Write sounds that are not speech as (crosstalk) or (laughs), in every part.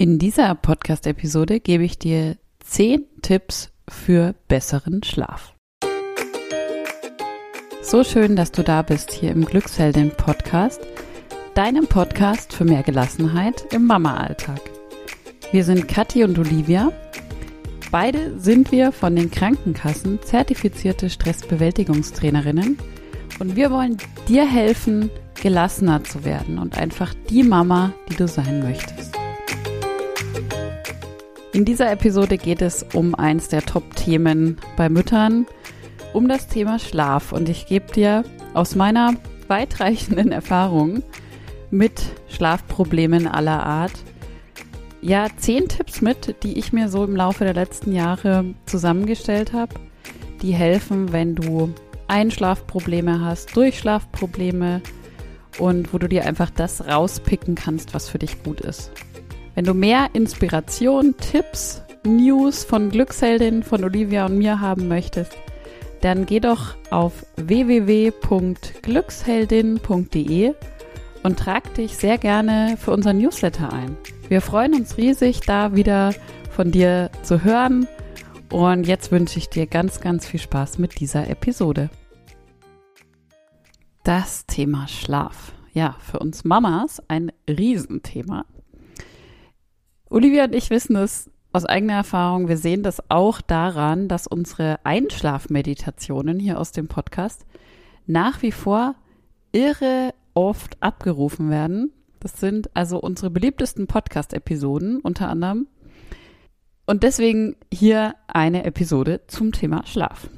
In dieser Podcast-Episode gebe ich dir 10 Tipps für besseren Schlaf. So schön, dass du da bist hier im Glücksheldin Podcast, deinem Podcast für mehr Gelassenheit im Mama-Alltag. Wir sind Kathi und Olivia. Beide sind wir von den Krankenkassen zertifizierte Stressbewältigungstrainerinnen und wir wollen dir helfen, gelassener zu werden und einfach die Mama, die du sein möchtest. In dieser Episode geht es um eins der Top-Themen bei Müttern, um das Thema Schlaf. Und ich gebe dir aus meiner weitreichenden (laughs) Erfahrung mit Schlafproblemen aller Art ja zehn Tipps mit, die ich mir so im Laufe der letzten Jahre zusammengestellt habe, die helfen, wenn du Einschlafprobleme hast, Durchschlafprobleme und wo du dir einfach das rauspicken kannst, was für dich gut ist. Wenn du mehr Inspiration, Tipps, News von Glücksheldin, von Olivia und mir haben möchtest, dann geh doch auf www.glücksheldin.de und trag dich sehr gerne für unser Newsletter ein. Wir freuen uns riesig, da wieder von dir zu hören. Und jetzt wünsche ich dir ganz, ganz viel Spaß mit dieser Episode. Das Thema Schlaf. Ja, für uns Mamas ein Riesenthema. Olivia und ich wissen es aus eigener Erfahrung. Wir sehen das auch daran, dass unsere Einschlafmeditationen hier aus dem Podcast nach wie vor irre oft abgerufen werden. Das sind also unsere beliebtesten Podcast-Episoden unter anderem. Und deswegen hier eine Episode zum Thema Schlaf.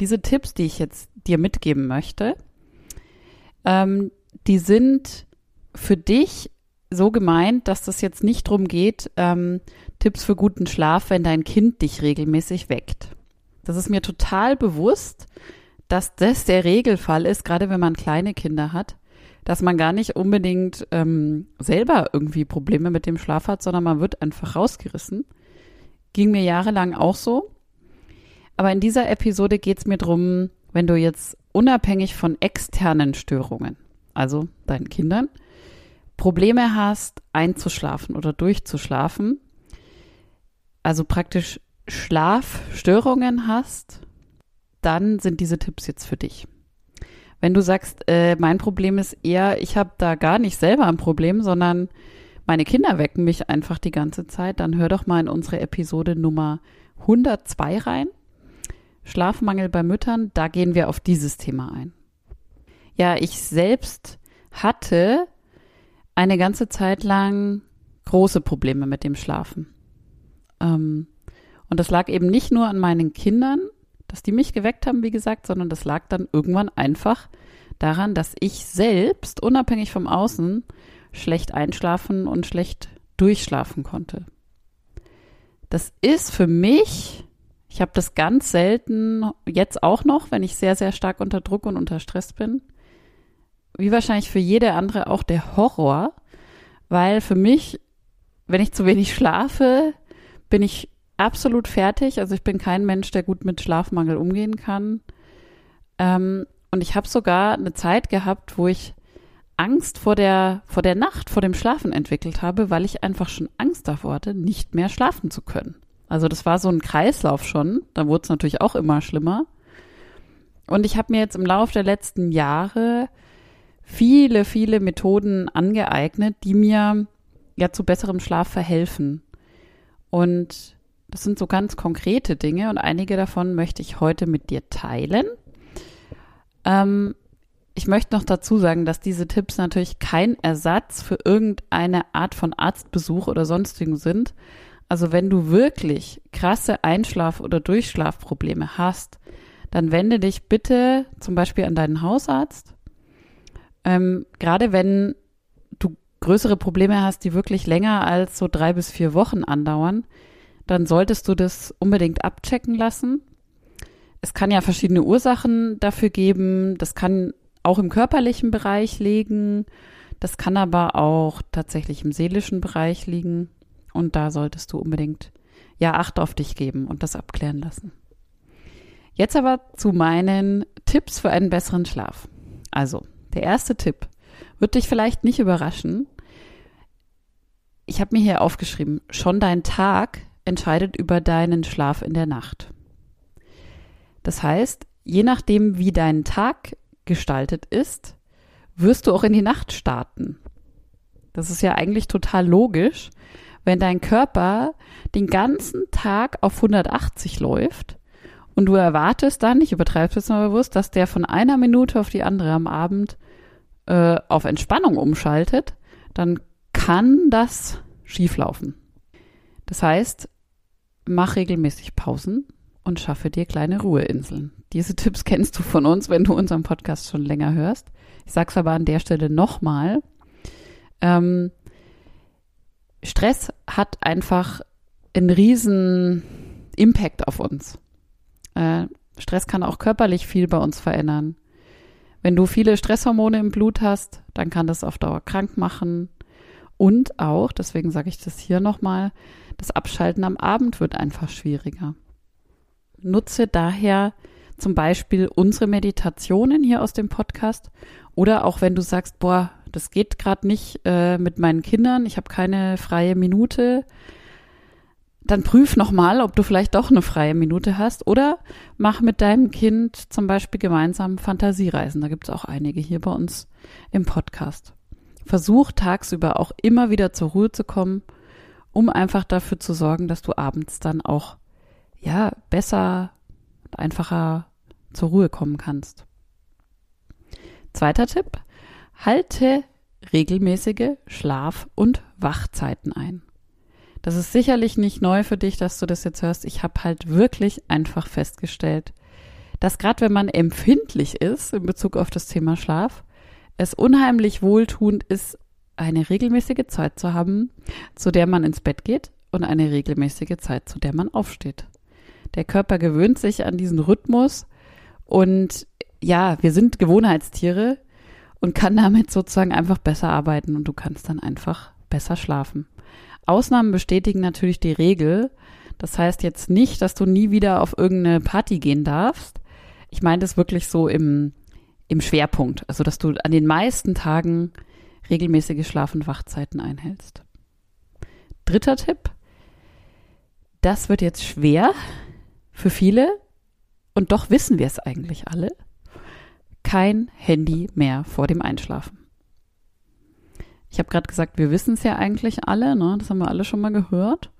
Diese Tipps, die ich jetzt dir mitgeben möchte, ähm, die sind für dich so gemeint, dass das jetzt nicht darum geht, ähm, Tipps für guten Schlaf, wenn dein Kind dich regelmäßig weckt. Das ist mir total bewusst, dass das der Regelfall ist, gerade wenn man kleine Kinder hat, dass man gar nicht unbedingt ähm, selber irgendwie Probleme mit dem Schlaf hat, sondern man wird einfach rausgerissen. Ging mir jahrelang auch so. Aber in dieser Episode geht es mir darum, wenn du jetzt unabhängig von externen Störungen, also deinen Kindern, Probleme hast, einzuschlafen oder durchzuschlafen, also praktisch Schlafstörungen hast, dann sind diese Tipps jetzt für dich. Wenn du sagst, äh, mein Problem ist eher, ich habe da gar nicht selber ein Problem, sondern meine Kinder wecken mich einfach die ganze Zeit, dann hör doch mal in unsere Episode Nummer 102 rein. Schlafmangel bei Müttern, da gehen wir auf dieses Thema ein. Ja, ich selbst hatte eine ganze Zeit lang große Probleme mit dem Schlafen. Ähm, und das lag eben nicht nur an meinen Kindern, dass die mich geweckt haben, wie gesagt, sondern das lag dann irgendwann einfach daran, dass ich selbst, unabhängig vom Außen, schlecht einschlafen und schlecht durchschlafen konnte. Das ist für mich, ich habe das ganz selten, jetzt auch noch, wenn ich sehr, sehr stark unter Druck und unter Stress bin, wie wahrscheinlich für jede andere auch der Horror, weil für mich, wenn ich zu wenig schlafe, bin ich absolut fertig. Also ich bin kein Mensch, der gut mit Schlafmangel umgehen kann. Ähm, und ich habe sogar eine Zeit gehabt, wo ich Angst vor der, vor der Nacht, vor dem Schlafen entwickelt habe, weil ich einfach schon Angst davor hatte, nicht mehr schlafen zu können. Also das war so ein Kreislauf schon. Da wurde es natürlich auch immer schlimmer. Und ich habe mir jetzt im Laufe der letzten Jahre viele, viele Methoden angeeignet, die mir ja zu besserem Schlaf verhelfen. Und das sind so ganz konkrete Dinge und einige davon möchte ich heute mit dir teilen. Ähm, ich möchte noch dazu sagen, dass diese Tipps natürlich kein Ersatz für irgendeine Art von Arztbesuch oder sonstigen sind. Also wenn du wirklich krasse Einschlaf- oder Durchschlafprobleme hast, dann wende dich bitte zum Beispiel an deinen Hausarzt ähm, Gerade wenn du größere Probleme hast, die wirklich länger als so drei bis vier Wochen andauern, dann solltest du das unbedingt abchecken lassen. Es kann ja verschiedene Ursachen dafür geben. Das kann auch im körperlichen Bereich liegen. Das kann aber auch tatsächlich im seelischen Bereich liegen. Und da solltest du unbedingt ja Acht auf dich geben und das abklären lassen. Jetzt aber zu meinen Tipps für einen besseren Schlaf. Also, der erste Tipp wird dich vielleicht nicht überraschen. ich habe mir hier aufgeschrieben, schon dein Tag entscheidet über deinen Schlaf in der Nacht. Das heißt, je nachdem, wie dein Tag gestaltet ist, wirst du auch in die Nacht starten. Das ist ja eigentlich total logisch, wenn dein Körper den ganzen Tag auf 180 läuft und du erwartest dann, ich übertreibe es mal bewusst, dass der von einer Minute auf die andere am Abend äh, auf Entspannung umschaltet, dann kann das schieflaufen. Das heißt, mach regelmäßig Pausen und schaffe dir kleine Ruheinseln. Diese Tipps kennst du von uns, wenn du unseren Podcast schon länger hörst. Ich sag's aber an der Stelle nochmal. Ähm, Stress hat einfach einen riesen Impact auf uns. Äh, Stress kann auch körperlich viel bei uns verändern. Wenn du viele Stresshormone im Blut hast, dann kann das auf Dauer krank machen. Und auch, deswegen sage ich das hier nochmal, das Abschalten am Abend wird einfach schwieriger. Nutze daher zum Beispiel unsere Meditationen hier aus dem Podcast oder auch wenn du sagst, boah, das geht gerade nicht äh, mit meinen Kindern, ich habe keine freie Minute, dann prüf nochmal, ob du vielleicht doch eine freie Minute hast oder mach mit deinem Kind zum Beispiel gemeinsam Fantasiereisen. Da gibt es auch einige hier bei uns im Podcast. Versuch tagsüber auch immer wieder zur Ruhe zu kommen, um einfach dafür zu sorgen, dass du abends dann auch ja besser und einfacher zur Ruhe kommen kannst. Zweiter Tipp, halte regelmäßige Schlaf- und Wachzeiten ein. Das ist sicherlich nicht neu für dich, dass du das jetzt hörst. Ich habe halt wirklich einfach festgestellt, dass gerade wenn man empfindlich ist in Bezug auf das Thema Schlaf, es unheimlich wohltuend ist, eine regelmäßige Zeit zu haben, zu der man ins Bett geht und eine regelmäßige Zeit, zu der man aufsteht. Der Körper gewöhnt sich an diesen Rhythmus und ja, wir sind Gewohnheitstiere und kann damit sozusagen einfach besser arbeiten und du kannst dann einfach besser schlafen. Ausnahmen bestätigen natürlich die Regel. Das heißt jetzt nicht, dass du nie wieder auf irgendeine Party gehen darfst. Ich meine das wirklich so im, im Schwerpunkt. Also, dass du an den meisten Tagen regelmäßige Schlaf- und Wachzeiten einhältst. Dritter Tipp. Das wird jetzt schwer für viele und doch wissen wir es eigentlich alle. Kein Handy mehr vor dem Einschlafen. Ich habe gerade gesagt, wir wissen es ja eigentlich alle, ne? das haben wir alle schon mal gehört.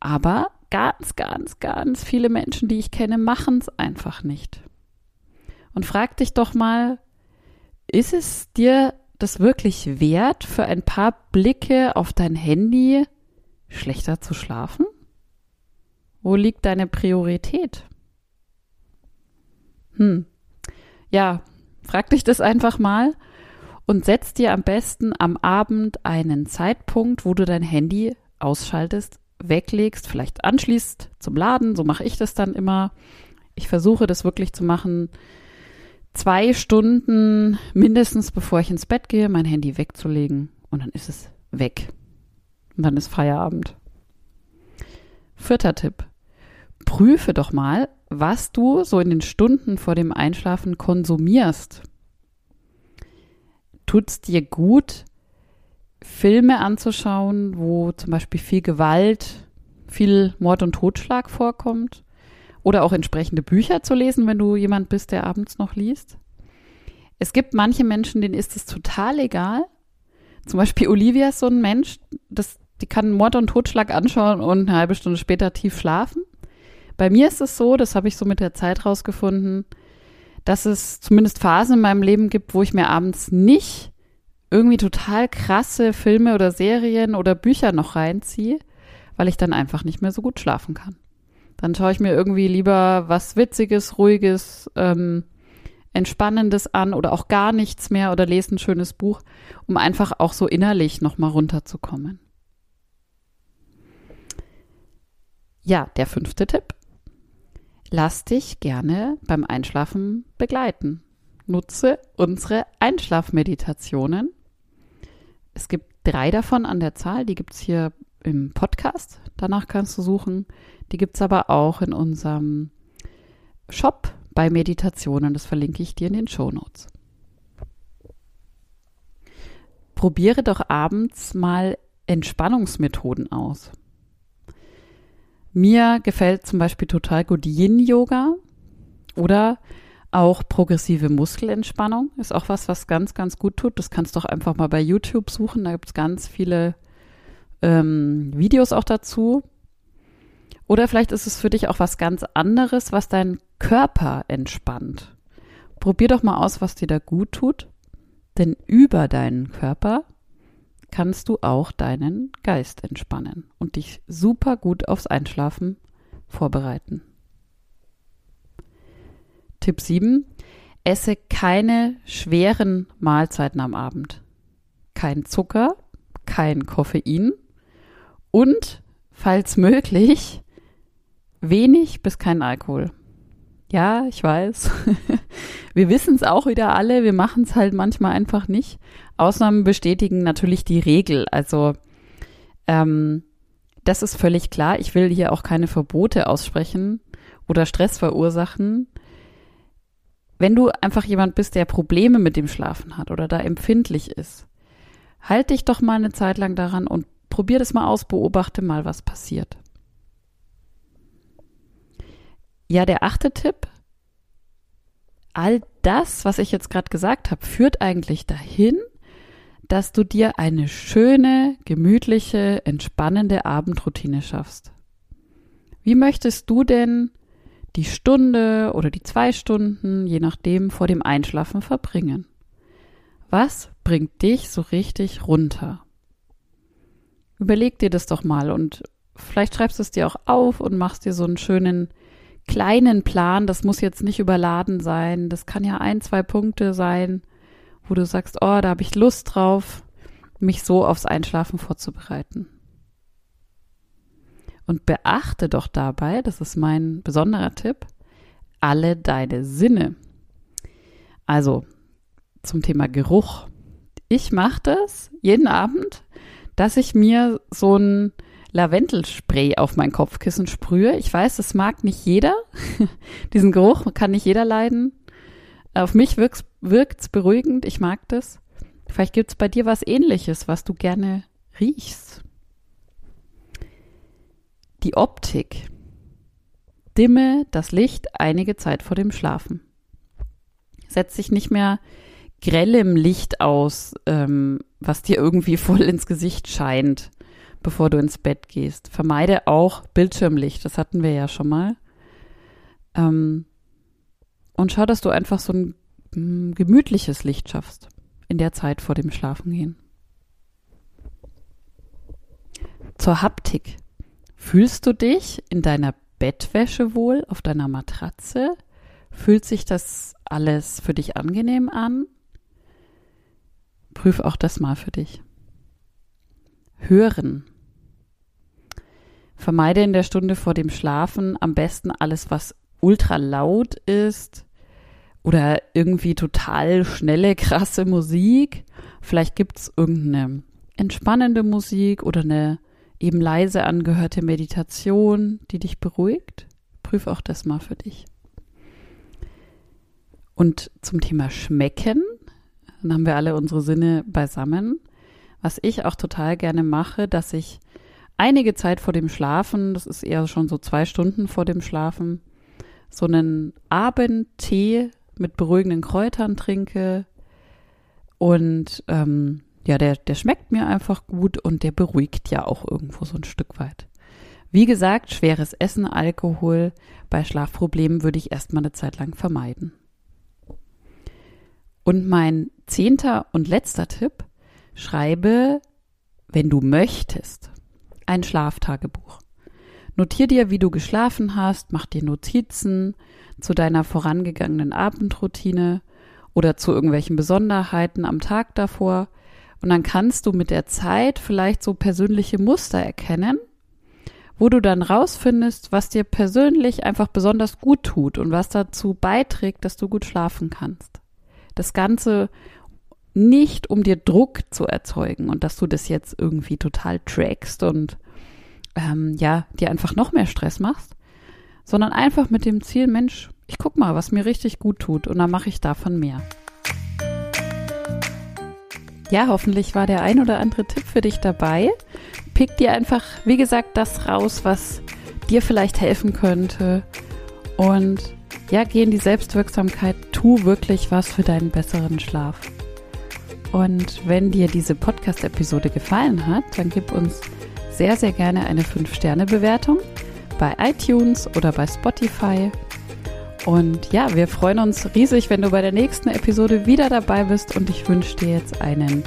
Aber ganz, ganz, ganz viele Menschen, die ich kenne, machen es einfach nicht. Und frag dich doch mal, ist es dir das wirklich wert, für ein paar Blicke auf dein Handy schlechter zu schlafen? Wo liegt deine Priorität? Hm. Ja, frag dich das einfach mal und setz dir am besten am Abend einen Zeitpunkt, wo du dein Handy ausschaltest, weglegst, vielleicht anschließt zum Laden. So mache ich das dann immer. Ich versuche das wirklich zu machen, zwei Stunden mindestens bevor ich ins Bett gehe, mein Handy wegzulegen und dann ist es weg. Und dann ist Feierabend. Vierter Tipp. Prüfe doch mal, was du so in den Stunden vor dem Einschlafen konsumierst tut es dir gut, Filme anzuschauen, wo zum Beispiel viel Gewalt, viel Mord und Totschlag vorkommt? Oder auch entsprechende Bücher zu lesen, wenn du jemand bist, der abends noch liest? Es gibt manche Menschen, denen ist es total egal. Zum Beispiel Olivia ist so ein Mensch, das, die kann Mord und Totschlag anschauen und eine halbe Stunde später tief schlafen. Bei mir ist es so, das habe ich so mit der Zeit rausgefunden, dass es zumindest Phasen in meinem Leben gibt, wo ich mir abends nicht irgendwie total krasse Filme oder Serien oder Bücher noch reinziehe, weil ich dann einfach nicht mehr so gut schlafen kann. Dann schaue ich mir irgendwie lieber was Witziges, Ruhiges, ähm, Entspannendes an oder auch gar nichts mehr oder lese ein schönes Buch, um einfach auch so innerlich nochmal runterzukommen. Ja, der fünfte Tipp lass dich gerne beim Einschlafen begleiten. Nutze unsere Einschlafmeditationen. Es gibt drei davon an der Zahl, die gibt es hier im Podcast. Danach kannst du suchen. Die gibt es aber auch in unserem Shop bei Meditationen. Das verlinke ich dir in den Show Notes. Probiere doch abends mal Entspannungsmethoden aus. Mir gefällt zum Beispiel total gut Yin-Yoga oder auch progressive Muskelentspannung ist auch was, was ganz, ganz gut tut. Das kannst du auch einfach mal bei YouTube suchen. Da gibt es ganz viele ähm, Videos auch dazu. Oder vielleicht ist es für dich auch was ganz anderes, was deinen Körper entspannt. Probier doch mal aus, was dir da gut tut. Denn über deinen Körper kannst du auch deinen Geist entspannen und dich super gut aufs Einschlafen vorbereiten. Tipp 7. Esse keine schweren Mahlzeiten am Abend. Kein Zucker, kein Koffein und, falls möglich, wenig bis kein Alkohol. Ja, ich weiß. (laughs) wir wissen es auch wieder alle, wir machen es halt manchmal einfach nicht. Ausnahmen bestätigen natürlich die Regel. Also ähm, das ist völlig klar. Ich will hier auch keine Verbote aussprechen oder Stress verursachen. Wenn du einfach jemand bist, der Probleme mit dem Schlafen hat oder da empfindlich ist, halt dich doch mal eine Zeit lang daran und probier das mal aus, beobachte mal, was passiert. Ja, der achte Tipp. All das, was ich jetzt gerade gesagt habe, führt eigentlich dahin, dass du dir eine schöne, gemütliche, entspannende Abendroutine schaffst. Wie möchtest du denn die Stunde oder die zwei Stunden, je nachdem, vor dem Einschlafen verbringen? Was bringt dich so richtig runter? Überleg dir das doch mal und vielleicht schreibst du es dir auch auf und machst dir so einen schönen kleinen Plan, das muss jetzt nicht überladen sein, das kann ja ein, zwei Punkte sein, wo du sagst, oh, da habe ich Lust drauf, mich so aufs Einschlafen vorzubereiten. Und beachte doch dabei, das ist mein besonderer Tipp, alle deine Sinne. Also zum Thema Geruch. Ich mache das jeden Abend, dass ich mir so ein Lavendelspray auf mein Kopfkissen sprühe. Ich weiß, das mag nicht jeder. (laughs) Diesen Geruch kann nicht jeder leiden. Auf mich wirkt es beruhigend. Ich mag das. Vielleicht gibt es bei dir was ähnliches, was du gerne riechst. Die Optik. Dimme das Licht einige Zeit vor dem Schlafen. Setz dich nicht mehr grellem Licht aus, ähm, was dir irgendwie voll ins Gesicht scheint bevor du ins Bett gehst. Vermeide auch Bildschirmlicht, das hatten wir ja schon mal. Ähm, und schau, dass du einfach so ein mm, gemütliches Licht schaffst in der Zeit vor dem Schlafengehen. Zur Haptik. Fühlst du dich in deiner Bettwäsche wohl, auf deiner Matratze? Fühlt sich das alles für dich angenehm an? Prüf auch das mal für dich. Hören. Vermeide in der Stunde vor dem Schlafen am besten alles, was ultra laut ist oder irgendwie total schnelle, krasse Musik. Vielleicht gibt es irgendeine entspannende Musik oder eine eben leise angehörte Meditation, die dich beruhigt. Prüf auch das mal für dich. Und zum Thema Schmecken, dann haben wir alle unsere Sinne beisammen was ich auch total gerne mache, dass ich einige Zeit vor dem Schlafen, das ist eher schon so zwei Stunden vor dem Schlafen, so einen Abendtee mit beruhigenden Kräutern trinke. Und ähm, ja, der, der schmeckt mir einfach gut und der beruhigt ja auch irgendwo so ein Stück weit. Wie gesagt, schweres Essen, Alkohol bei Schlafproblemen würde ich erstmal eine Zeit lang vermeiden. Und mein zehnter und letzter Tipp, Schreibe, wenn du möchtest, ein Schlaftagebuch. Notier dir, wie du geschlafen hast, mach dir Notizen zu deiner vorangegangenen Abendroutine oder zu irgendwelchen Besonderheiten am Tag davor. Und dann kannst du mit der Zeit vielleicht so persönliche Muster erkennen, wo du dann rausfindest, was dir persönlich einfach besonders gut tut und was dazu beiträgt, dass du gut schlafen kannst. Das Ganze nicht, um dir Druck zu erzeugen und dass du das jetzt irgendwie total trackst und ähm, ja, dir einfach noch mehr Stress machst, sondern einfach mit dem Ziel, Mensch, ich guck mal, was mir richtig gut tut und dann mache ich davon mehr. Ja, hoffentlich war der ein oder andere Tipp für dich dabei pick dir einfach, wie gesagt, das raus, was dir vielleicht helfen könnte. Und ja, geh in die Selbstwirksamkeit, tu wirklich was für deinen besseren Schlaf. Und wenn dir diese Podcast-Episode gefallen hat, dann gib uns sehr, sehr gerne eine 5-Sterne-Bewertung bei iTunes oder bei Spotify. Und ja, wir freuen uns riesig, wenn du bei der nächsten Episode wieder dabei bist und ich wünsche dir jetzt einen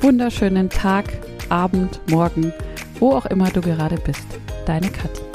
wunderschönen Tag, Abend, Morgen, wo auch immer du gerade bist. Deine Kathi.